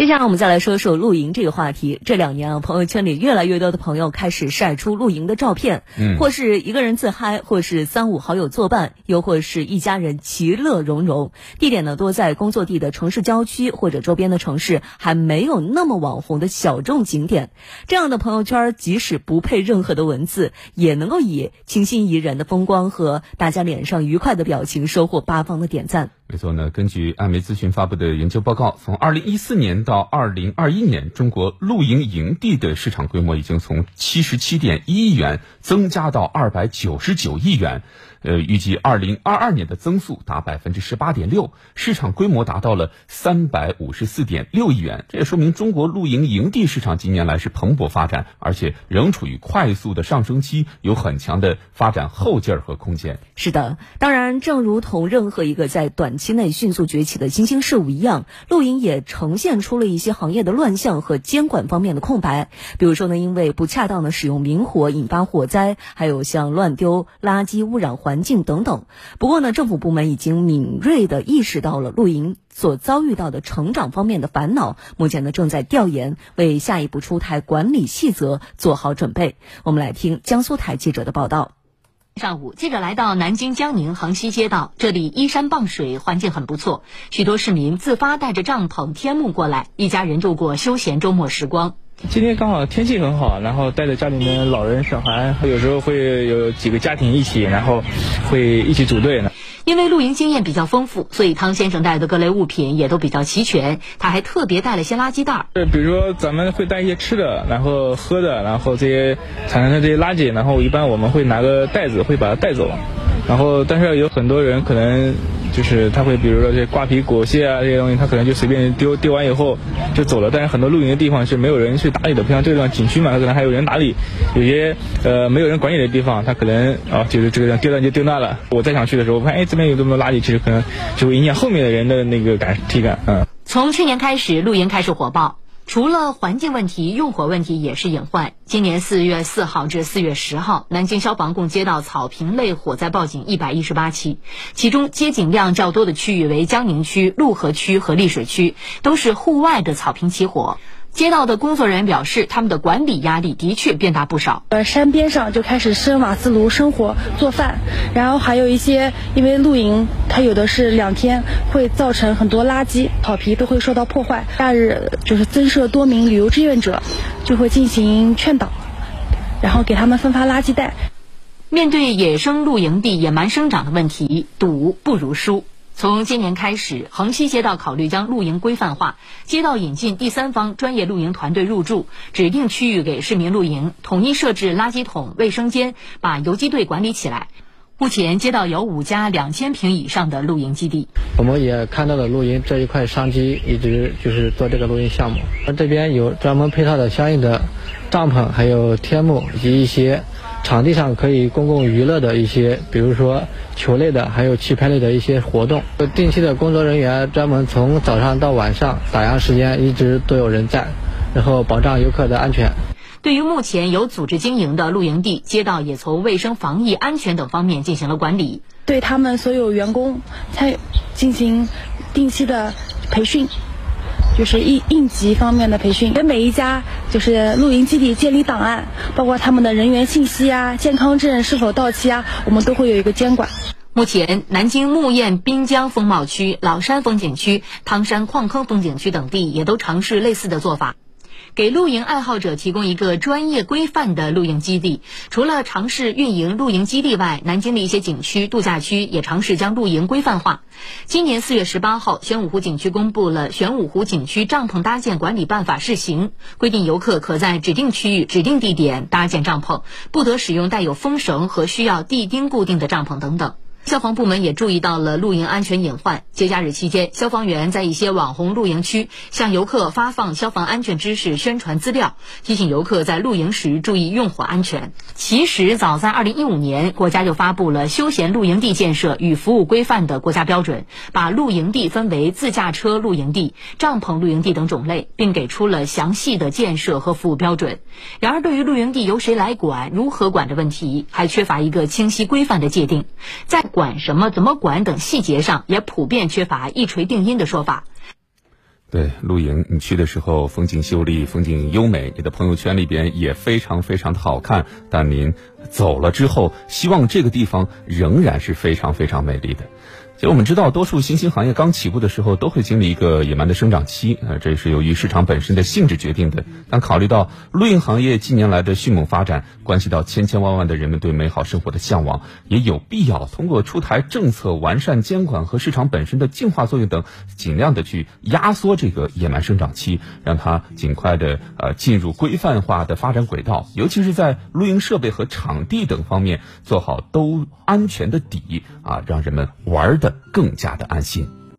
接下来我们再来说说露营这个话题。这两年啊，朋友圈里越来越多的朋友开始晒出露营的照片，嗯或是一个人自嗨，或是三五好友作伴，又或是一家人其乐融融。地点呢多在工作地的城市郊区或者周边的城市还没有那么网红的小众景点。这样的朋友圈，即使不配任何的文字，也能够以清新怡人的风光和大家脸上愉快的表情，收获八方的点赞。没错呢，根据艾媒咨询发布的研究报告，从二零一四年到二零二一年，中国露营营地的市场规模已经从七十七点一亿元增加到二百九十九亿元。呃，预计二零二二年的增速达百分之十八点六，市场规模达到了三百五十四点六亿元。这也说明中国露营营地市场近年来是蓬勃发展，而且仍处于快速的上升期，有很强的发展后劲儿和空间。是的，当然，正如同任何一个在短期内迅速崛起的新兴事物一样，露营也呈现出了一些行业的乱象和监管方面的空白。比如说呢，因为不恰当的使用明火引发火灾，还有像乱丢垃圾污染环环境等等。不过呢，政府部门已经敏锐地意识到了露营所遭遇到的成长方面的烦恼，目前呢正在调研，为下一步出台管理细则做好准备。我们来听江苏台记者的报道。上午，记者来到南京江宁横溪街道，这里依山傍水，环境很不错。许多市民自发带着帐篷、天幕过来，一家人度过休闲周末时光。今天刚好天气很好，然后带着家里面老人、小孩，有时候会有几个家庭一起，然后会一起组队呢。因为露营经验比较丰富，所以汤先生带的各类物品也都比较齐全。他还特别带了些垃圾袋儿。呃，比如说咱们会带一些吃的，然后喝的，然后这些产生的这些垃圾，然后一般我们会拿个袋子会把它带走。然后，但是有很多人可能就是他会，比如说这瓜皮果屑啊这些东西，他可能就随便丢，丢完以后就走了。但是很多露营的地方是没有人去打理的，不像这个地方景区嘛，它可能还有人打理。有些呃没有人管理的地方，他可能啊就是这个地方丢那就丢那了。我再想去的时候，我发现哎这边有这么多垃圾，其实可能就会影响后面的人的那个感体感，嗯。从去年开始，露营开始火爆。除了环境问题，用火问题也是隐患。今年四月四号至四月十号，南京消防共接到草坪类火灾报警一百一十八起，其中接警量较多的区域为江宁区、陆河区和溧水区，都是户外的草坪起火。街道的工作人员表示，他们的管理压力的确变大不少。呃，山边上就开始生瓦斯炉生火做饭，然后还有一些因为露营，它有的是两天，会造成很多垃圾，草皮都会受到破坏。假日就是增设多名旅游志愿者，就会进行劝导，然后给他们分发垃圾袋。面对野生露营地野蛮生长的问题，赌不如输。从今年开始，横西街道考虑将露营规范化，街道引进第三方专业露营团队入驻，指定区域给市民露营，统一设置垃圾桶、卫生间，把游击队管理起来。目前，街道有五家两千平以上的露营基地。我们也看到了露营这一块商机，一直就是做这个露营项目。而这边有专门配套的相应的帐篷，还有天幕以及一些场地上可以公共娱乐的一些，比如说球类的，还有棋牌类的一些活动。定期的工作人员专门从早上到晚上打烊时间一直都有人在，然后保障游客的安全。对于目前有组织经营的露营地，街道也从卫生防疫、安全等方面进行了管理，对他们所有员工参进行定期的培训。就是应应急方面的培训，给每一家就是露营基地建立档案，包括他们的人员信息啊、健康证是否到期啊，我们都会有一个监管。目前，南京木堰滨江风貌区、老山风景区、汤山矿坑风景区等地也都尝试类似的做法。给露营爱好者提供一个专业规范的露营基地。除了尝试运营露营基地外，南京的一些景区、度假区也尝试将露营规范化。今年四月十八号，玄武湖景区公布了《玄武湖景区帐篷搭建管理办法（试行）》，规定游客可在指定区域、指定地点搭建帐篷，不得使用带有风绳和需要地钉固定的帐篷等等。消防部门也注意到了露营安全隐患。节假日期间，消防员在一些网红露营区向游客发放消防安全知识宣传资料，提醒游客在露营时注意用火安全。其实，早在2015年，国家就发布了《休闲露营地建设与服务规范》的国家标准，把露营地分为自驾车露营地、帐篷露营地等种类，并给出了详细的建设和服务标准。然而，对于露营地由谁来管、如何管的问题，还缺乏一个清晰规范的界定。在管什么、怎么管等细节上，也普遍缺乏一锤定音的说法。对，露营你去的时候风景秀丽，风景优美，你的朋友圈里边也非常非常的好看。但您走了之后，希望这个地方仍然是非常非常美丽的。其实我们知道，多数新兴行业刚起步的时候都会经历一个野蛮的生长期，呃，这是由于市场本身的性质决定的。但考虑到露营行业近年来的迅猛发展，关系到千千万万的人们对美好生活的向往，也有必要通过出台政策、完善监管和市场本身的净化作用等，尽量的去压缩这个野蛮生长期，让它尽快的呃进入规范化的发展轨道。尤其是在露营设备和场场地等方面做好都安全的底啊，让人们玩的。更加的安心。